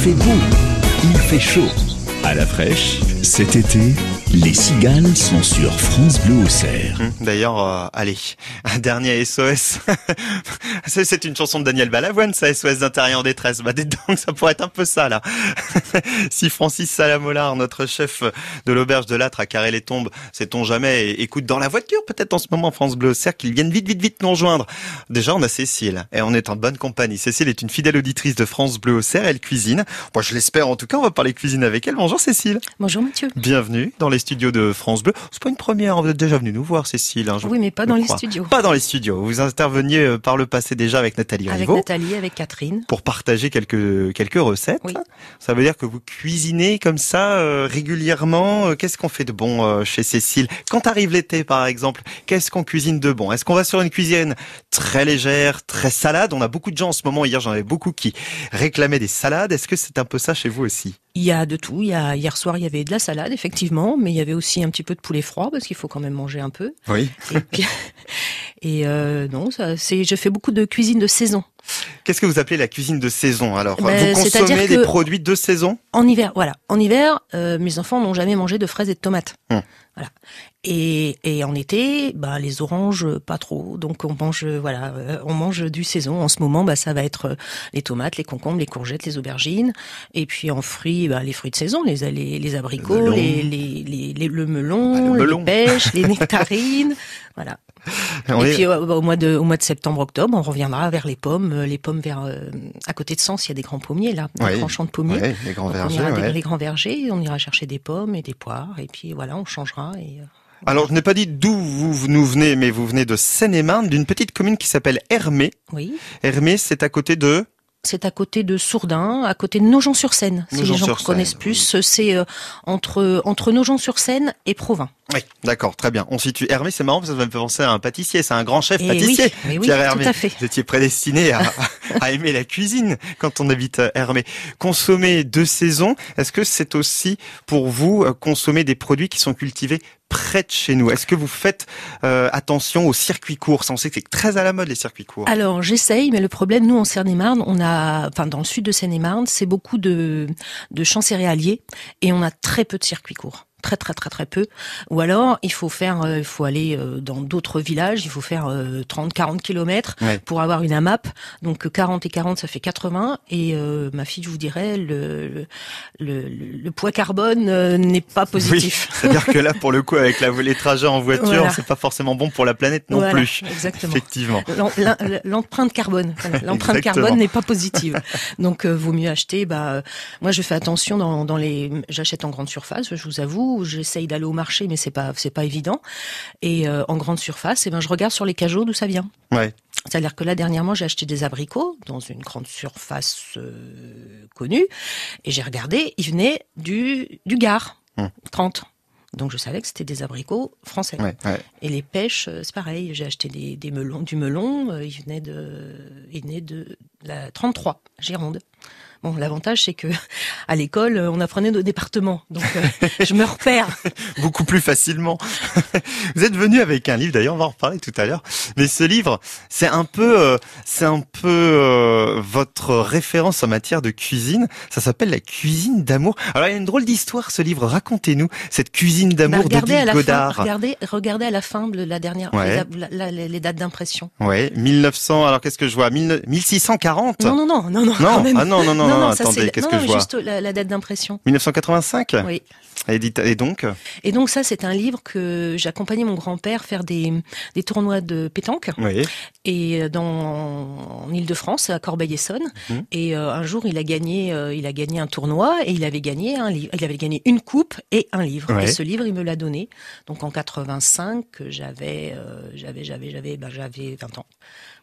fait beau, il fait chaud. À la fraîche, cet été, les cigales sont sur France Bleu au cerf. Hum, D'ailleurs, euh, allez, un dernier SOS. C'est une chanson de Daniel Balavoine, ça, SOS d'intérieur en détresse. Bah, dites donc, ça pourrait être un peu ça, là. si Francis Salamolar, notre chef de l'auberge de Lâtre à Carré-les-Tombes, sait-on jamais, et écoute dans la voiture, peut-être en ce moment, France Bleu au cerf, qu'ils viennent vite, vite, vite nous rejoindre. Déjà, on a Cécile, et on est en bonne compagnie. Cécile est une fidèle auditrice de France Bleu au cerf, elle cuisine. Moi, je l'espère, en tout cas, on va parler cuisine avec elle. Bonjour, Cécile. Bonjour Mathieu. Bienvenue dans les studios de France Bleu. C'est pas une première, vous êtes déjà venu nous voir, Cécile. hein, je Oui, mais pas dans les studios. Pas dans les studios. Vous interveniez euh, par le passé déjà avec Nathalie Avec Rivaud Nathalie, avec Catherine. pour partager quelques quelques recettes. Oui. Ça veut dire que vous cuisinez comme ça euh, régulièrement. Euh, Qu'est-ce qu'on fait de bon euh, chez Cécile? Quand arrive l'été, par exemple, qu'est-ce qu'on cuisine de bon? Est-ce qu'on va sur une cuisine très légère, très salade? On a beaucoup de gens en ce moment. Hier, j'en avais beaucoup qui réclamaient des salades. Est-ce que c'est un peu ça chez vous aussi? Il y a de tout. Il y a, hier soir, il y avait de la salade, effectivement, mais il y avait aussi un petit peu de poulet froid parce qu'il faut quand même manger un peu. Oui. Et, puis- et euh, non, ça, c'est, je fais beaucoup de cuisine de saison. Qu'est-ce que vous appelez la cuisine de saison Alors, Ben, vous consommez des produits de saison? En hiver, voilà. En hiver, euh, mes enfants n'ont jamais mangé de fraises et de tomates. Hum. Voilà. Et, et en été, bah, les oranges, euh, pas trop. Donc on mange, euh, voilà, euh, on mange du saison. En ce moment, bah, ça va être les tomates, les concombres, les courgettes, les aubergines. Et puis en fruits, bah, les fruits de saison, les les, les abricots, melon. les, les, les, le melon, Ah, le melon. les pêches, les nectarines. Voilà. On et est- puis au mois de au mois de septembre octobre, on reviendra vers les pommes, les pommes vers euh, à côté de Sens, il y a des grands pommiers là, des Ouais. grands champs de pommiers. Ouais, les grands Donc, vergers. on ira ouais. des, les grands vergers, on ira chercher des pommes et des poires, et puis voilà, on changera. Et, euh, Alors, je n'ai pas dit d'où vous nous venez, mais vous venez de Seine-et-Marne, d'une petite commune qui s'appelle Hermé. oui, Hermé, c'est à côté de... c'est à côté de Sourdin, à côté de Nogent-sur-Seine. Si les gens connaissent plus, c'est euh, entre entre Nogent-sur-Seine et Provins. Oui, d'accord, très bien. On situe Hermé, c'est marrant parce que ça me fait penser à un pâtissier, c'est un grand chef Et pâtissier. oui, mais oui, Pierre tout Hermé. à fait. Vous étiez prédestiné à, à aimer la cuisine quand on habite à Hermé. Consommer de saison, est-ce que c'est aussi pour vous euh, consommer des produits qui sont cultivés près de chez nous? Est-ce que vous faites euh, attention aux circuits courts? On sait que c'est très à la mode les circuits courts. Alors j'essaye, mais le problème, nous en Seine-et-Marne, on a, enfin dans le sud de Seine-et-Marne, c'est beaucoup de de champs céréaliers et on a très peu de circuits courts. Très très très très peu. Ou alors il faut faire, euh, il faut aller euh, dans d'autres villages, il faut faire euh, 30 40 kilomètres Ouais. pour avoir une AMAP. Donc euh, 40 et 40 ça fait 80 et euh, ma fille je vous dirais le le, le, le poids carbone euh, n'est pas positif. Oui, c'est-à-dire que là, pour le coup, avec la, les trajets en voiture, Voilà. c'est pas forcément bon pour la planète non Voilà, plus. Exactement. Effectivement. L'em- l'em- L'empreinte carbone, l'empreinte carbone n'est pas positive. Donc euh, vaut mieux acheter. Bah, euh, moi je fais attention dans, dans les, j'achète en grande surface. Je vous avoue, j'essaye d'aller au marché, mais c'est pas c'est pas évident. Et euh, en grande surface, et ben je regarde sur les cajots d'où ça vient. Ouais. C'est-à-dire que là dernièrement j'ai acheté des abricots dans une grande surface euh, connue et j'ai regardé, ils venaient du du Gard, Hum. 30. Donc je savais que c'était des abricots français. Ouais, ouais. Et les pêches, euh, c'est pareil. J'ai acheté des, des melons, du melon. il venait de, il venait de la 33, Gironde. Bon, l'avantage c'est que à l'école, euh, on apprenait nos départements, donc euh, je me repère. beaucoup plus facilement. Vous êtes venu avec un livre, d'ailleurs, on va en reparler tout à l'heure. Mais ce livre, c'est un peu, euh, c'est un peu euh, votre référence en matière de cuisine. Ça s'appelle La cuisine d'amour. Alors, il y a une drôle d'histoire, ce livre. Racontez-nous cette cuisine Bah, d'amour regardez à d'Odile la fin, Godard. regardez, regardez à la fin de la dernière, Ouais. les, la- la- les dates d'impression. Ouais, 1900. Alors, qu'est-ce que je vois? 1000 1640. Non, non, non, non, non. Non, ah non, non, non, non, ça, attendez, qu'est-ce non, que non, je vois Juste la, la date d'impression. 1985. Oui. Et, dit- et donc, Et donc ça, c'est un livre que j'accompagnais mon grand-père faire des, des tournois de pétanque. oui, et euh, dans en Île-de-France à Corbeil-Essonne Mhm. et euh, un jour il a gagné euh, il a gagné un tournoi et il avait gagné un livre il avait gagné une coupe et un livre Ouais. et ce livre il me l'a donné donc en 85 j'avais euh, j'avais j'avais j'avais ben, j'avais 20 ans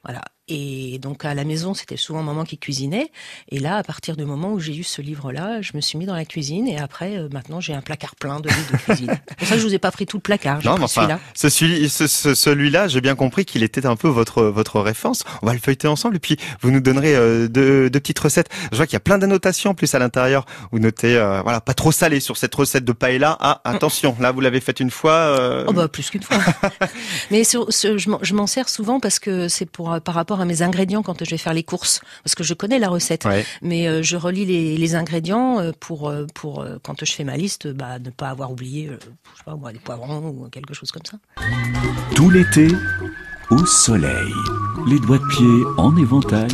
voilà et donc à la maison c'était souvent maman qui cuisinait et là à partir du moment où j'ai eu ce livre là je me suis mis dans la cuisine et après euh, maintenant j'ai un placard plein de livres de cuisine. C'est pour ça que je vous ai pas pris tout le placard. Non, mais enfin, ce, celui-là, j'ai bien compris qu'il était un peu votre votre référence. On va le feuilleter ensemble et puis vous nous donnerez euh, deux, petites recettes. Je vois qu'il y a plein d'annotations en plus à l'intérieur. Vous notez, euh, voilà, pas trop salé sur cette recette de paella. Ah, attention, là vous l'avez faite une fois. Euh... Oh bah plus qu'une fois. mais sur, ce, je m'en sers souvent parce que c'est pour par rapport à mes ingrédients quand je vais faire les courses, parce que je connais la recette, mais euh, je relis les, les ingrédients pour pour quand je fais ma liste, bah ne pas avoir oublié, je sais pas moi, des poivrons ou quelque chose comme ça. Tout l'été, au soleil, les doigts de pied en éventail.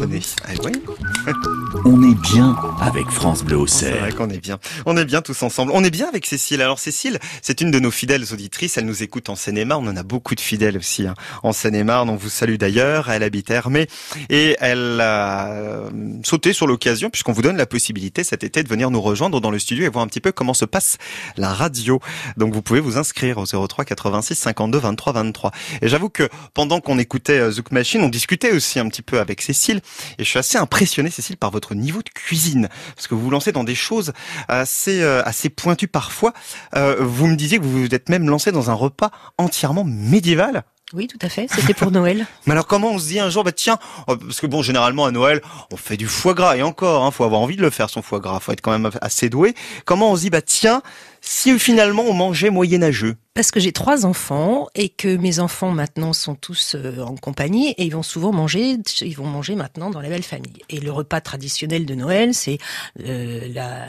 Ah. On est bien avec France Bleu au C'est vrai qu'on est bien. On est bien tous ensemble. On est bien avec Cécile. Alors Cécile, c'est une de nos fidèles auditrices. Elle nous écoute en Seine-et-Marne. On en a beaucoup de fidèles aussi hein. en Seine-et-Marne. On vous salue d'ailleurs. Elle habite Hermé et elle a euh, sauté sur l'occasion puisqu'on vous donne la possibilité cet été de venir nous rejoindre dans le studio et voir un petit peu comment se passe la radio. Donc vous pouvez vous inscrire au 03 86 52 23 23. Et j'avoue que pendant qu'on écoutait euh, Zouk Machine, on discutait aussi un petit peu avec Cécile. Et je suis assez impressionné, Cécile, par votre niveau de cuisine. Parce que vous vous lancez dans des choses assez, euh, assez pointues parfois. Euh, vous me disiez que vous vous êtes même lancé dans un repas entièrement médiéval. Oui, tout à fait. C'était pour Noël. Mais alors, comment on se dit un jour, bah tiens, oh, parce que bon, généralement à Noël, on fait du foie gras et encore, hein, faut avoir envie de le faire son foie gras, faut être quand même assez doué. Comment on se dit, bah tiens, si finalement on mangeait moyenâgeux Parce que j'ai trois enfants et que mes enfants maintenant sont tous euh, en compagnie et ils vont souvent manger, ils vont manger maintenant dans la belle famille. Et le repas traditionnel de Noël, c'est euh, la,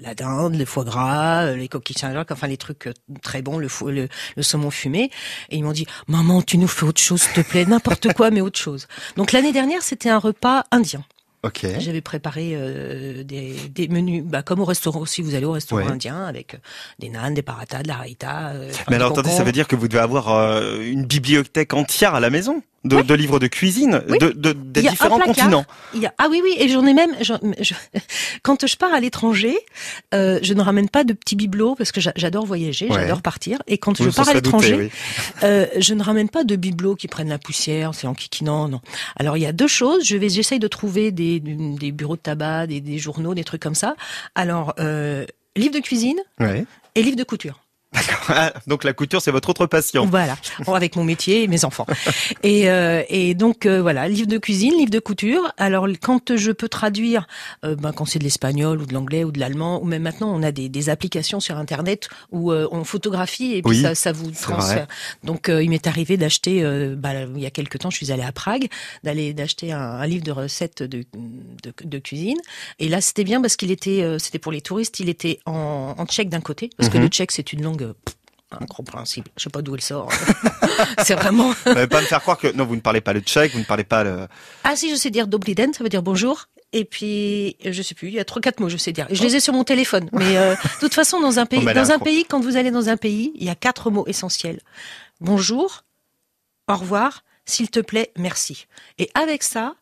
la dinde, le foie gras, euh, les coquilles Saint-Jacques, enfin les trucs très bons, le, le, le saumon fumé. Et ils m'ont dit, maman, tu nous fais autre chose, s'il te plaît, n'importe quoi, mais autre chose. Donc l'année dernière, c'était un repas indien. J'avais préparé euh, des, des, menus, bah, comme au restaurant aussi. Vous allez au restaurant indien avec euh, des nanes, des paratas, de la raïta. Euh, Mais alors, attendez, ça veut dire que vous devez avoir une bibliothèque entière à la maison? De, de, livres de cuisine de, de, des différents continents. Il y a, ah oui, oui, et j'en ai même. Je, quand je pars à l'étranger, euh, je ne ramène pas de petits bibelots parce que j'adore voyager, j'adore partir. Et quand je pars à l'étranger, euh, je ne ramène pas de bibelots qui prennent la poussière, c'est en kikinant, non. Alors il y a deux choses. Je vais, j'essaye de trouver des, des bureaux de tabac, des, des journaux, des trucs comme ça. Alors euh, livre de cuisine et livre de couture. D'accord. Donc la couture, c'est votre autre passion. Voilà, avec mon métier et mes enfants. Et, euh, et donc euh, voilà, livre de cuisine, livre de couture. Alors quand je peux traduire, euh, ben, quand c'est de l'espagnol ou de l'anglais ou de l'allemand, ou même maintenant on a des, des applications sur internet où on photographie et puis ça, ça, vous transfère. Donc il m'est arrivé d'acheter, bah, il y a quelques temps, je suis allée à Prague, d'aller d'acheter un, un, livre de recettes de, de, de cuisine. Et là c'était bien parce qu'il était, c'était pour les touristes, il était en, en tchèque d'un côté parce que mhm. le tchèque c'est une langue langue incompréhensible. Je sais pas d'où elle sort. c'est vraiment. Vous n'allez pas me faire croire que non, vous ne parlez pas le tchèque, vous ne parlez pas le. Ah si, je sais dire dobriden, ça veut dire bonjour. Et puis, je sais plus, il y a trois quatre mots, je sais dire. Je les ai sur mon téléphone. Mais euh, de toute façon, dans un pays, dans un pays, quand vous allez dans un pays, il y a quatre mots essentiels. Bonjour, au revoir, s'il te plaît, merci. Et avec ça,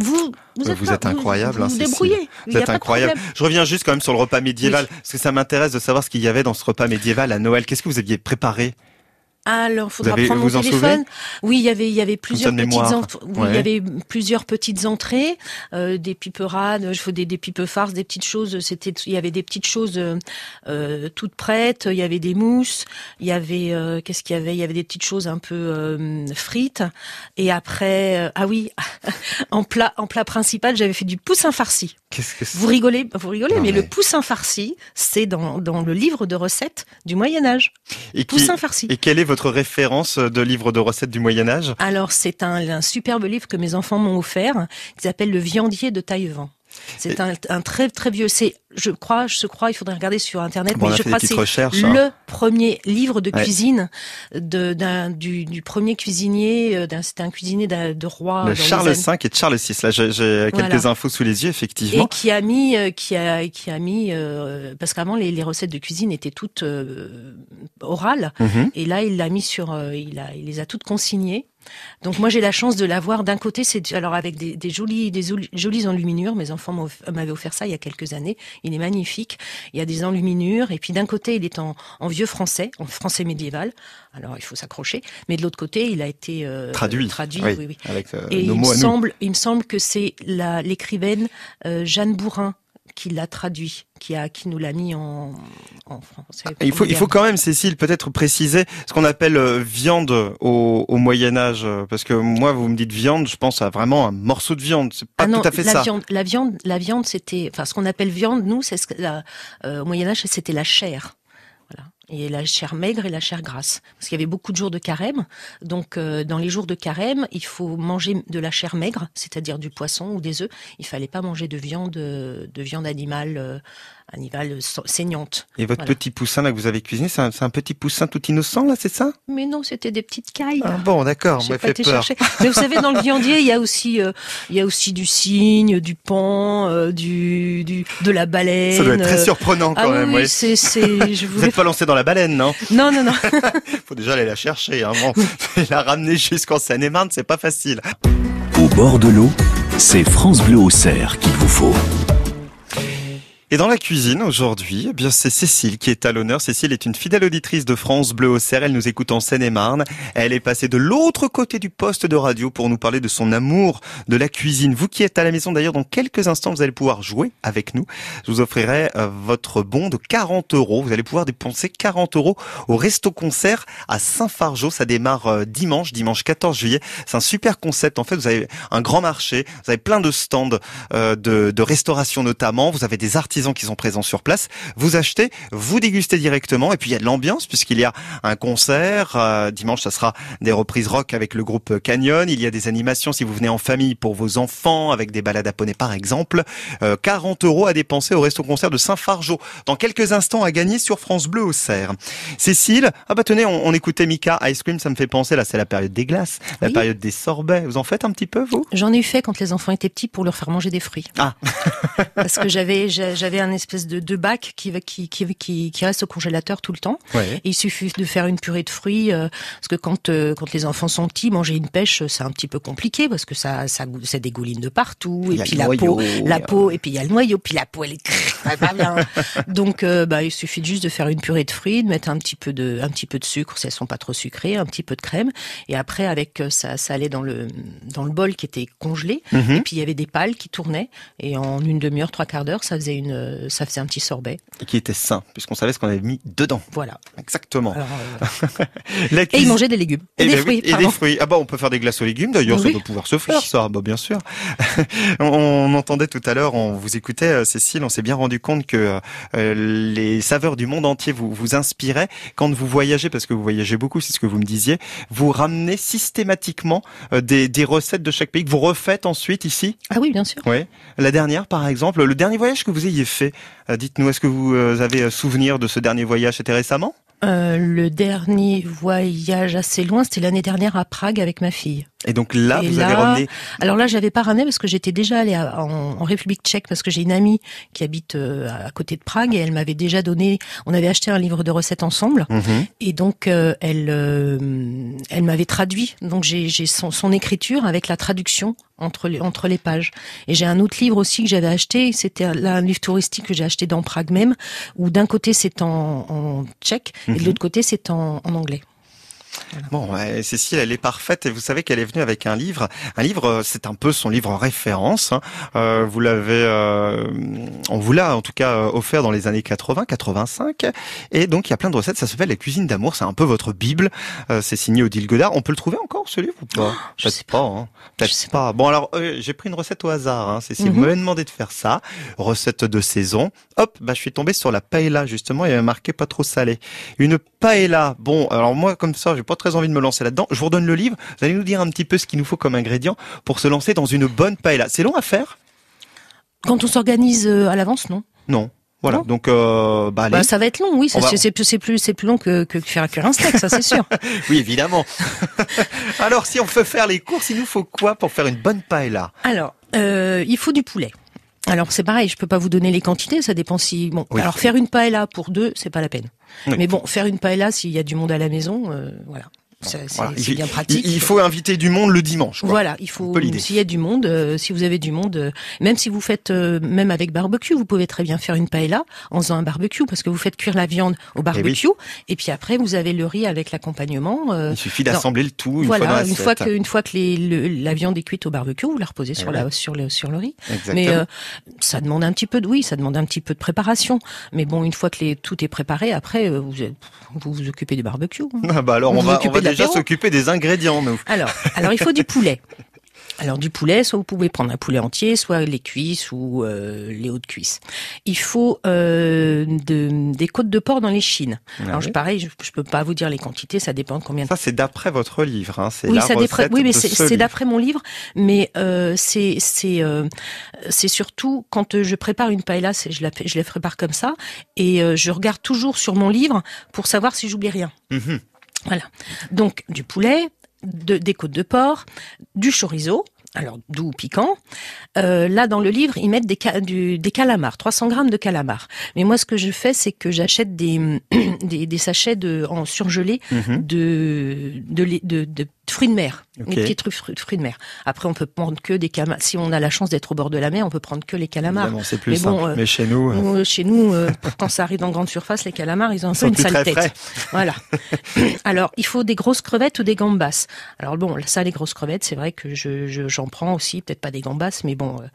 vous, vous, êtes, êtes incroyable. Vous, hein, vous, débrouillez. Vous êtes incroyable. Je reviens juste quand même sur le repas médiéval, parce que ça m'intéresse de savoir ce qu'il y avait dans ce repas médiéval à Noël. Qu'est-ce que vous aviez préparé? Alors, faudra prendre mon téléphone. Oui, il y avait, il y avait plusieurs petites, oui, il y avait plusieurs petites entrées, euh, des piperades, je des, des pipes farces, des petites choses. C'était, il y avait des petites choses euh, toutes prêtes. Il y avait des mousses. Il y avait, euh, qu'est-ce qu'il y avait? Il y avait des petites choses un peu euh, frites. Et après, euh, ah oui, en plat, en plat principal, j'avais fait du poussin farci. Qu'est-ce que Vous rigolez, vous rigolez, mais, le poussin farci, c'est dans, dans le livre de recettes du Moyen Âge. Et poussin farci. Et quel est votre référence de livre de recettes du Moyen Âge? Alors c'est un, un, superbe livre que mes enfants m'ont offert, qui s'appelle Le viandier de Taillevent. C'est un, un, très très vieux. C'est, je crois, je crois, il faudrait regarder sur internet, mais je crois que c'est hein. le premier livre de cuisine de, du, du, premier cuisinier. Euh, c'était un cuisinier de roi. De Charles V et de Charles VI. Là, j'ai, quelques infos sous les yeux, effectivement. Et qui a mis, euh, qui a, qui a mis, euh, parce qu'avant les, les, recettes de cuisine étaient toutes euh, orales, mm-hmm. et là il l'a mis sur, il a, il les a toutes consignées. Donc moi j'ai la chance de l'avoir d'un côté, c'est alors avec des, des jolies des jolies enluminures. Mes enfants m'avaient offert ça il y a quelques années. Il est magnifique. Il y a des enluminures et puis d'un côté il est en, en, vieux français, en français médiéval. Alors il faut s'accrocher. Mais de l'autre côté il a été euh, traduit. Traduit, oui, oui. Avec, euh, et il me semble, il me semble que c'est l'écrivaine euh, Jeanne Bourrin qui l'a traduit, qui a, qui nous l'a mis en, en français. Il faut, il faut quand même, Cécile, peut-être préciser ce qu'on appelle euh, viande au, au Moyen Âge, euh, parce que moi, vous me dites viande, je pense à vraiment un morceau de viande. C'est pas Ah non, tout à fait la ça. viande, la viande, la viande, c'était, enfin, ce qu'on appelle viande, nous, c'est ce que, la- euh, au Moyen Âge, c'était la chair. Et la chair maigre et la chair grasse. Parce qu'il y avait beaucoup de jours de carême. Donc, euh, dans les jours de carême, il faut manger de la chair maigre, c'est-à-dire du poisson ou des œufs. Il fallait pas manger de viande, euh, de viande animale, animale sa- saignante. Et votre Voilà. petit poussin là que vous avez cuisiné, c'est un, c'est un petit poussin tout innocent là, c'est ça? Mais non, c'était des petites cailles. ah, Bon, d'accord, J'ai m'a pas fait été peur. chercher. Mais vous savez, dans le viandier, il y a aussi, euh, il y a aussi du cygne, du pan, euh, du, du, de la baleine. Ça doit être très euh, surprenant quand Ah même. oui, oui. c'est, c'est, je Vous n'êtes pas lancé dans la baleine, non? Non, non, non. Faut déjà aller la chercher. Hein. Bon, la ramener jusqu'en Seine-et-Marne, c'est pas facile. Au bord de l'eau, c'est France Bleu au cerf qu'il vous faut. Et dans la cuisine aujourd'hui, eh bien c'est Cécile qui est à l'honneur. Cécile est une fidèle auditrice de France Bleu au Cerf. Elle nous écoute en Seine-et-Marne. Elle est passée de l'autre côté du poste de radio pour nous parler de son amour de la cuisine. Vous qui êtes à la maison d'ailleurs, dans quelques instants, vous allez pouvoir jouer avec nous. Je vous offrirai euh, votre bon de 40 euros. Vous allez pouvoir dépenser 40 euros au Resto Concert à Saint-Fargeau. Ça démarre euh, dimanche, dimanche 14 juillet. C'est un super concept. En fait, vous avez un grand marché, vous avez plein de stands euh, de, de restauration notamment. Vous avez des artisans qui sont présents sur place. Vous achetez, vous dégustez directement. Et puis il y a de l'ambiance puisqu'il y a un concert. Euh, dimanche, ça sera des reprises rock avec le groupe Canyon. Il y a des animations si vous venez en famille pour vos enfants avec des balades à poney par exemple. Euh, 40 euros à dépenser au resto concert de Saint-Fargeau. Dans quelques instants à gagner sur France Bleu au Cerf. Cécile, ah bah tenez, on, on écoutait Mika Ice Cream, ça me fait penser là, c'est la période des glaces, la Oui. période des sorbets. Vous en faites un petit peu vous? J'en ai fait quand les enfants étaient petits pour leur faire manger des fruits. Ah. Parce que j'avais, j'avais un espèce de, de bac qui, qui, qui, qui, qui reste au congélateur tout le temps. Ouais. Et il suffit de faire une purée de fruits, euh, parce que quand euh, quand les enfants sont petits, manger une pêche, c'est un petit peu compliqué parce que ça ça, ça dégouline de partout. Et puis la noyau, peau, la a- peau, et puis il y a le noyau, puis la peau elle est pas bien. Donc euh, bah il suffit juste de faire une purée de fruits, de mettre un petit peu de un petit peu de sucre si elles sont pas trop sucrées, un petit peu de crème, et après avec euh, ça ça allait dans le dans le bol qui était congelé. Mhm. Et puis il y avait des pales qui tournaient et en une demi-heure, trois quarts d'heure, ça faisait une, euh, ça faisait un petit sorbet. Et qui était sain, puisqu'on savait ce qu'on avait mis dedans. Voilà. Exactement. Alors, euh, et ils mangeaient des légumes et, Et des ben oui, fruits. et des fruits. Ah bah on peut faire des glaces aux légumes d'ailleurs, ça Oui. doit pouvoir se faire ça, bah bien sûr. on, on entendait tout à l'heure, on vous écoutait euh, Cécile, on s'est bien rendu compte que euh, les saveurs du monde entier vous vous inspiraient quand vous voyagez parce que vous voyagez beaucoup, c'est ce que vous me disiez, vous ramenez systématiquement des, des recettes de chaque pays que vous refaites ensuite ici? Ah oui, bien sûr. Oui. La dernière par exemple, le dernier voyage que vous ayez fait, euh, dites-nous est-ce que vous euh, avez euh, souvenir de ce dernier voyage, c'était récemment? Le dernier voyage assez loin, c'était l'année dernière à Prague avec ma fille. Et donc là, Et vous là, avez ramené Alors là, j'avais pas ramené parce que j'étais déjà allée à- en, en République tchèque parce que j'ai une amie qui habite euh, à côté de Prague et elle m'avait déjà donné. On avait acheté un livre de recettes ensemble Mhm. et donc euh, elle euh, elle m'avait traduit. Donc j'ai son, son écriture avec la traduction entre les entre les pages. Et j'ai un autre livre aussi que j'avais acheté. C'était un- là un livre touristique que j'ai acheté dans Prague même où d'un côté c'est en, en tchèque et de Mhm. l'autre côté c'est en, en anglais. Bon, ouais, Cécile, elle est parfaite et vous savez qu'elle est venue avec un livre. Un livre, euh, c'est un peu son livre référence. hein. Euh, vous l'avez, euh, on vous l'a en tout cas euh, offert dans les années 80, 85. Et donc il y a plein de recettes. Ça s'appelle La cuisine d'amour. C'est un peu votre bible. Euh, c'est signé Odile Godard. On peut le trouver encore ce livre ou pas? Je Peut-être sais pas. hein. Peut-être Je sais pas. Bon alors, euh, j'ai pris une recette au hasard. Hein. Cécile, Mhm. vous m'avez demandé de faire ça. Recette de saison. Hop, bah je suis tombé sur la paella justement. Il y avait marqué pas trop salé. Une paella. Bon, alors moi comme ça, j'ai pas très envie de me lancer là-dedans. Je vous redonne le livre. Vous allez nous dire un petit peu ce qu'il nous faut comme ingrédient pour se lancer dans une bonne paella. C'est long à faire Quand on s'organise euh, à l'avance, non? Non. Voilà. Non. Donc, euh, bah. Bah, ça va être long, oui. ça, On va- c'est- C'est plus, c'est plus, c'est plus long que, que faire cuire un steak, ça c'est sûr. oui, évidemment. alors, si on veut faire les courses, il nous faut quoi pour faire une bonne paella? Alors, euh, il faut du poulet. Alors c'est pareil, je peux pas vous donner les quantités, ça dépend si bon. Oui. Alors faire une paella pour deux, c'est pas la peine. Oui. Mais bon, faire une paella s'il y a du monde à la maison, euh, voilà. C'est Voilà. bien pratique. Il, il faut inviter du monde le dimanche. Quoi. Voilà, il faut s'il y a du monde, euh, si vous avez du monde, euh, même si vous faites euh, même avec barbecue, vous pouvez très bien faire une paella en faisant un barbecue parce que vous faites cuire la viande au barbecue et puis après vous avez le riz avec l'accompagnement. Il suffit d'assembler le tout une voilà, fois dans une fois que une fois que les, le- la viande est cuite au barbecue, vous la reposez sur Et la sur le sur le riz. Exactement. Mais ça demande un petit peu de oui, ça demande un petit peu de préparation. Mais bon, une fois que les, tout est préparé, après vous vous vous occupez du barbecue. hein. Ah bah alors on vous va, on va déjà s'occuper des ingrédients nous. Alors, alors il faut du poulet. Alors du poulet, soit vous pouvez prendre un poulet entier, soit les cuisses ou euh, les hautes cuisses. Il faut euh, de- des côtes de porc dans les chines. Alors je, pareil, je, je peux pas vous dire les quantités, ça dépend de combien de Ça c'est d'après votre livre, hein. c'est oui, la ça recette Oui, mais c'est d'après mon livre, mais euh, c'est c'est euh, c'est surtout quand je prépare une paella, je la je la prépare comme ça et je regarde toujours sur mon livre pour savoir si j'oublie rien. Mhm. Voilà. Donc du poulet, de, des côtes de porc, du chorizo. Alors doux ou piquant. Euh, là dans le livre, ils mettent des, du- des calamars, 300 grammes de calamars. Mais moi, ce que je fais, c'est que j'achète des, des, des sachets de en surgelé Mhm. de de, lait- de, fruits de mer, des petits trucs fruits, fruits de mer. Après, on peut prendre que des calamars. Si on a la chance d'être au bord de la mer, on peut prendre que les calamars. Évidemment, c'est plus Mais bon, simple. euh, mais chez nous, euh, Chez nous, euh, quand ça arrive en grande surface, les calamars, ils ont un peu une sale tête. frais. Voilà. Alors, il faut des grosses crevettes ou des gambas. Alors bon, ça, les grosses crevettes, c'est vrai que je, je- j'en prends aussi, peut-être pas des gambas, mais bon, euh,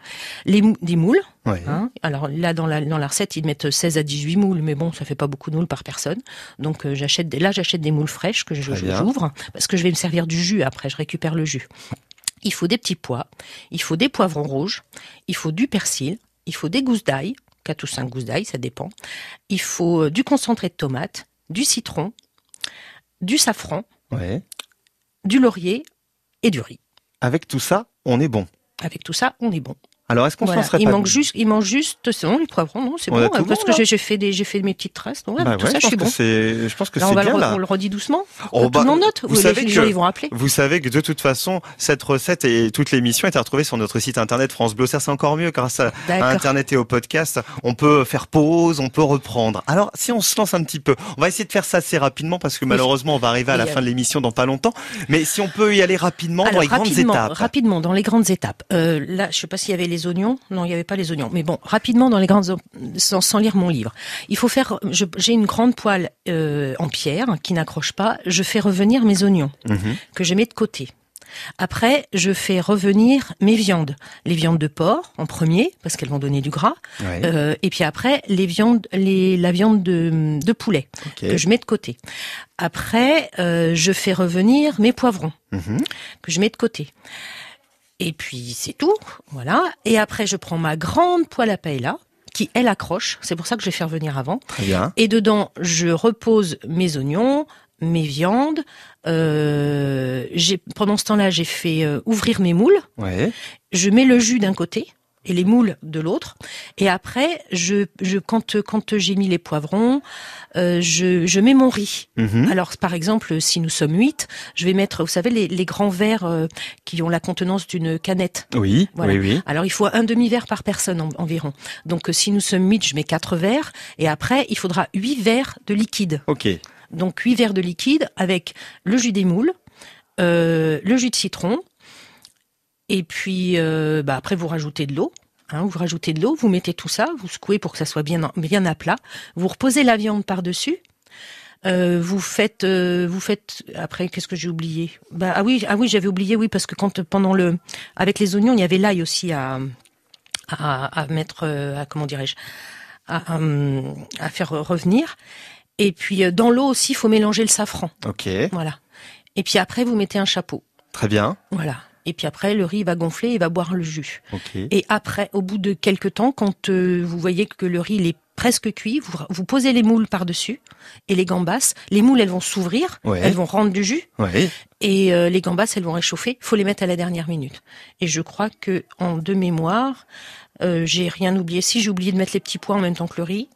les des moules. Ouais. Hein. Alors là, dans la, dans la recette, ils mettent 16 à 18 moules, mais bon, ça fait pas beaucoup de moules par personne. Donc euh, j'achète des, là, j'achète des moules fraîches que je- j'ouvre parce que je vais me servir du jus après. Je récupère le jus. Il faut des petits pois, il faut des poivrons rouges, il faut du persil, il faut des gousses d'ail, 4 ou 5 gousses d'ail, ça dépend. Il faut euh, du concentré de tomate, du citron, du safran, Ouais. du laurier et du riz. Avec tout ça, on est bon. Avec tout ça, on est bon. Alors est-ce qu'on Voilà. s'en serait Il pas manque juste, il manque juste, c'est bon, les poivrons, non, c'est On bon, tout euh, parce que j'ai- fait des, j'ai fait mes petites traces, donc ouais, Bah tout ouais, ça, je je suis pense bon. je pense que c'est le, bien re- là. on le redit doucement. Oh, tout bah, le monde note. vous savez les que- gens, ils vont rappeler. Vous savez que de toute façon, cette recette et toute l'émission est à retrouver sur notre site internet France Bleu. C'est encore mieux grâce à, à. Internet et au podcast. On peut faire pause, on peut reprendre. Alors, si on se lance un petit peu, on va essayer de faire ça assez rapidement parce que malheureusement, on va arriver à la fin de l'émission dans pas longtemps. Mais si on peut y aller rapidement dans les grandes étapes. rapidement, dans les grandes étapes. Euh, là, je sais pas s'il y avait les oignons. Non, il y avait pas les oignons. Mais bon, rapidement dans les grandes, sans, sans lire mon livre. Il faut faire. J'ai une grande poêle euh, en pierre qui n'accroche pas. Je fais revenir mes oignons Mhm. que je mets de côté. Après, je fais revenir mes viandes. Les viandes de porc en premier parce qu'elles vont donner du gras. Ouais. Euh, et puis après, les viandes, les, la viande de, de poulet que je mets de côté. Après, euh, je fais revenir mes poivrons Mhm. que je mets de côté. Et puis c'est tout, voilà. Et après je prends ma grande poêle à paella qui elle accroche. C'est pour ça que je vais faire venir avant. Très bien. Et dedans je repose mes oignons, mes viandes. Euh, pendant ce temps-là j'ai fait euh, ouvrir mes moules. Ouais. Je mets le jus d'un côté et les moules de l'autre. Et après je, je quand quand j'ai mis les poivrons, euh, je, je mets mon riz. Mhm. Alors, par exemple, si nous sommes huit, je vais mettre, vous savez, les, les grands verres euh, qui ont la contenance d'une canette. Oui, Voilà. oui, oui. Alors, il faut un demi-verre par personne en- environ. Donc, euh, si nous sommes huit, je mets quatre verres. Et après, il faudra huit verres de liquide. Ok. Donc, huit verres de liquide avec le jus des moules, euh, le jus de citron. Et puis, euh, bah, après, vous rajoutez de l'eau. Hein, vous rajoutez de l'eau, vous mettez tout ça, vous secouez pour que ça soit bien, bien à plat. Vous reposez la viande par-dessus. Euh, vous faites, euh, vous faites. Après, qu'est-ce que j'ai oublié? Bah ah oui, ah oui, j'avais oublié, oui, parce que quand pendant le, avec les oignons, il y avait l'ail aussi à, à, à mettre, à comment dirais-je, à, à faire revenir. Et puis dans l'eau aussi, il faut mélanger le safran. Ok. Voilà. Et puis après, vous mettez un chapeau. Très bien. Voilà. Et puis après, le riz va gonfler, il va boire le jus. Et après, au bout de quelques temps, quand euh, vous voyez que le riz il est presque cuit, vous, vous posez les moules par-dessus et les gambas. Les moules, elles vont s'ouvrir, Ouais. elles vont rendre du jus Ouais. et euh, les gambas, elles vont réchauffer. faut les mettre à la dernière minute. Et je crois que en de mémoire, euh, j'ai rien oublié. Si j'ai oublié de mettre les petits pois en même temps que le riz.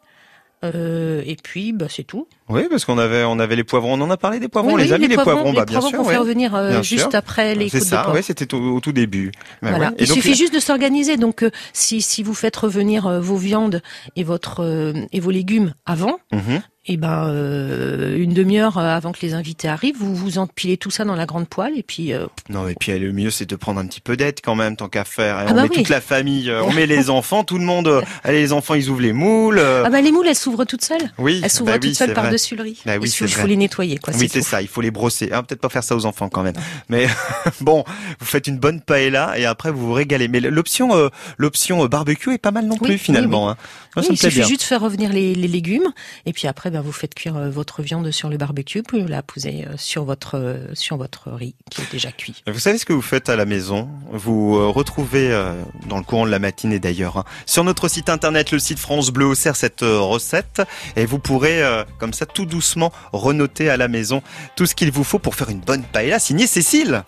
Euh, et puis, bah, c'est tout. Oui, parce qu'on avait, on avait les poivrons. On en a parlé des poivrons. Oui, les oui, amis, les poivrons, les bah, bien poivrons sûr. qu'on ouais. fait revenir euh, juste sûr. après les C'est ça, ouais, c'était au, au tout début. Voilà. ouais. Il donc, suffit là- juste de s'organiser. Donc, euh, si, si vous faites revenir euh, vos viandes et votre et vos légumes avant, Mhm. et ben euh, une demi-heure avant que les invités arrivent, vous vous empilez tout ça dans la grande poêle et puis Non, et puis le mieux, c'est de prendre un petit peu d'aide quand même, tant qu'à faire. Ah on bah met oui. toute la famille, on met les enfants, tout le monde. Allez, les enfants, ils ouvrent les moules. ah bah les moules elles s'ouvrent toutes seules. oui, Elles s'ouvrent bah toutes oui, seules par riz. Bah oui, il c'est faut, les nettoyer quoi. Oui, c'est ça, il faut les brosser. Ah, peut-être pas faire ça aux enfants quand même. Mais bon, vous faites une bonne paella et après vous vous régalez. Mais l'option euh, l'option euh, barbecue est pas mal non Oui, plus oui, finalement. hein. Oui, ça me il suffit bien. juste de faire revenir les, les légumes et puis après ben, vous faites cuire euh, votre viande sur le barbecue puis la posez sur votre sur votre riz qui est déjà cuit. Vous savez ce que vous faites à la maison? Vous retrouvez euh, dans le courant de la matinée d'ailleurs hein, sur notre site internet, le site France Bleu sert cette recette et vous pourrez euh, comme ça tout doucement renoter à la maison tout ce qu'il vous faut pour faire une bonne paella signée Cécile.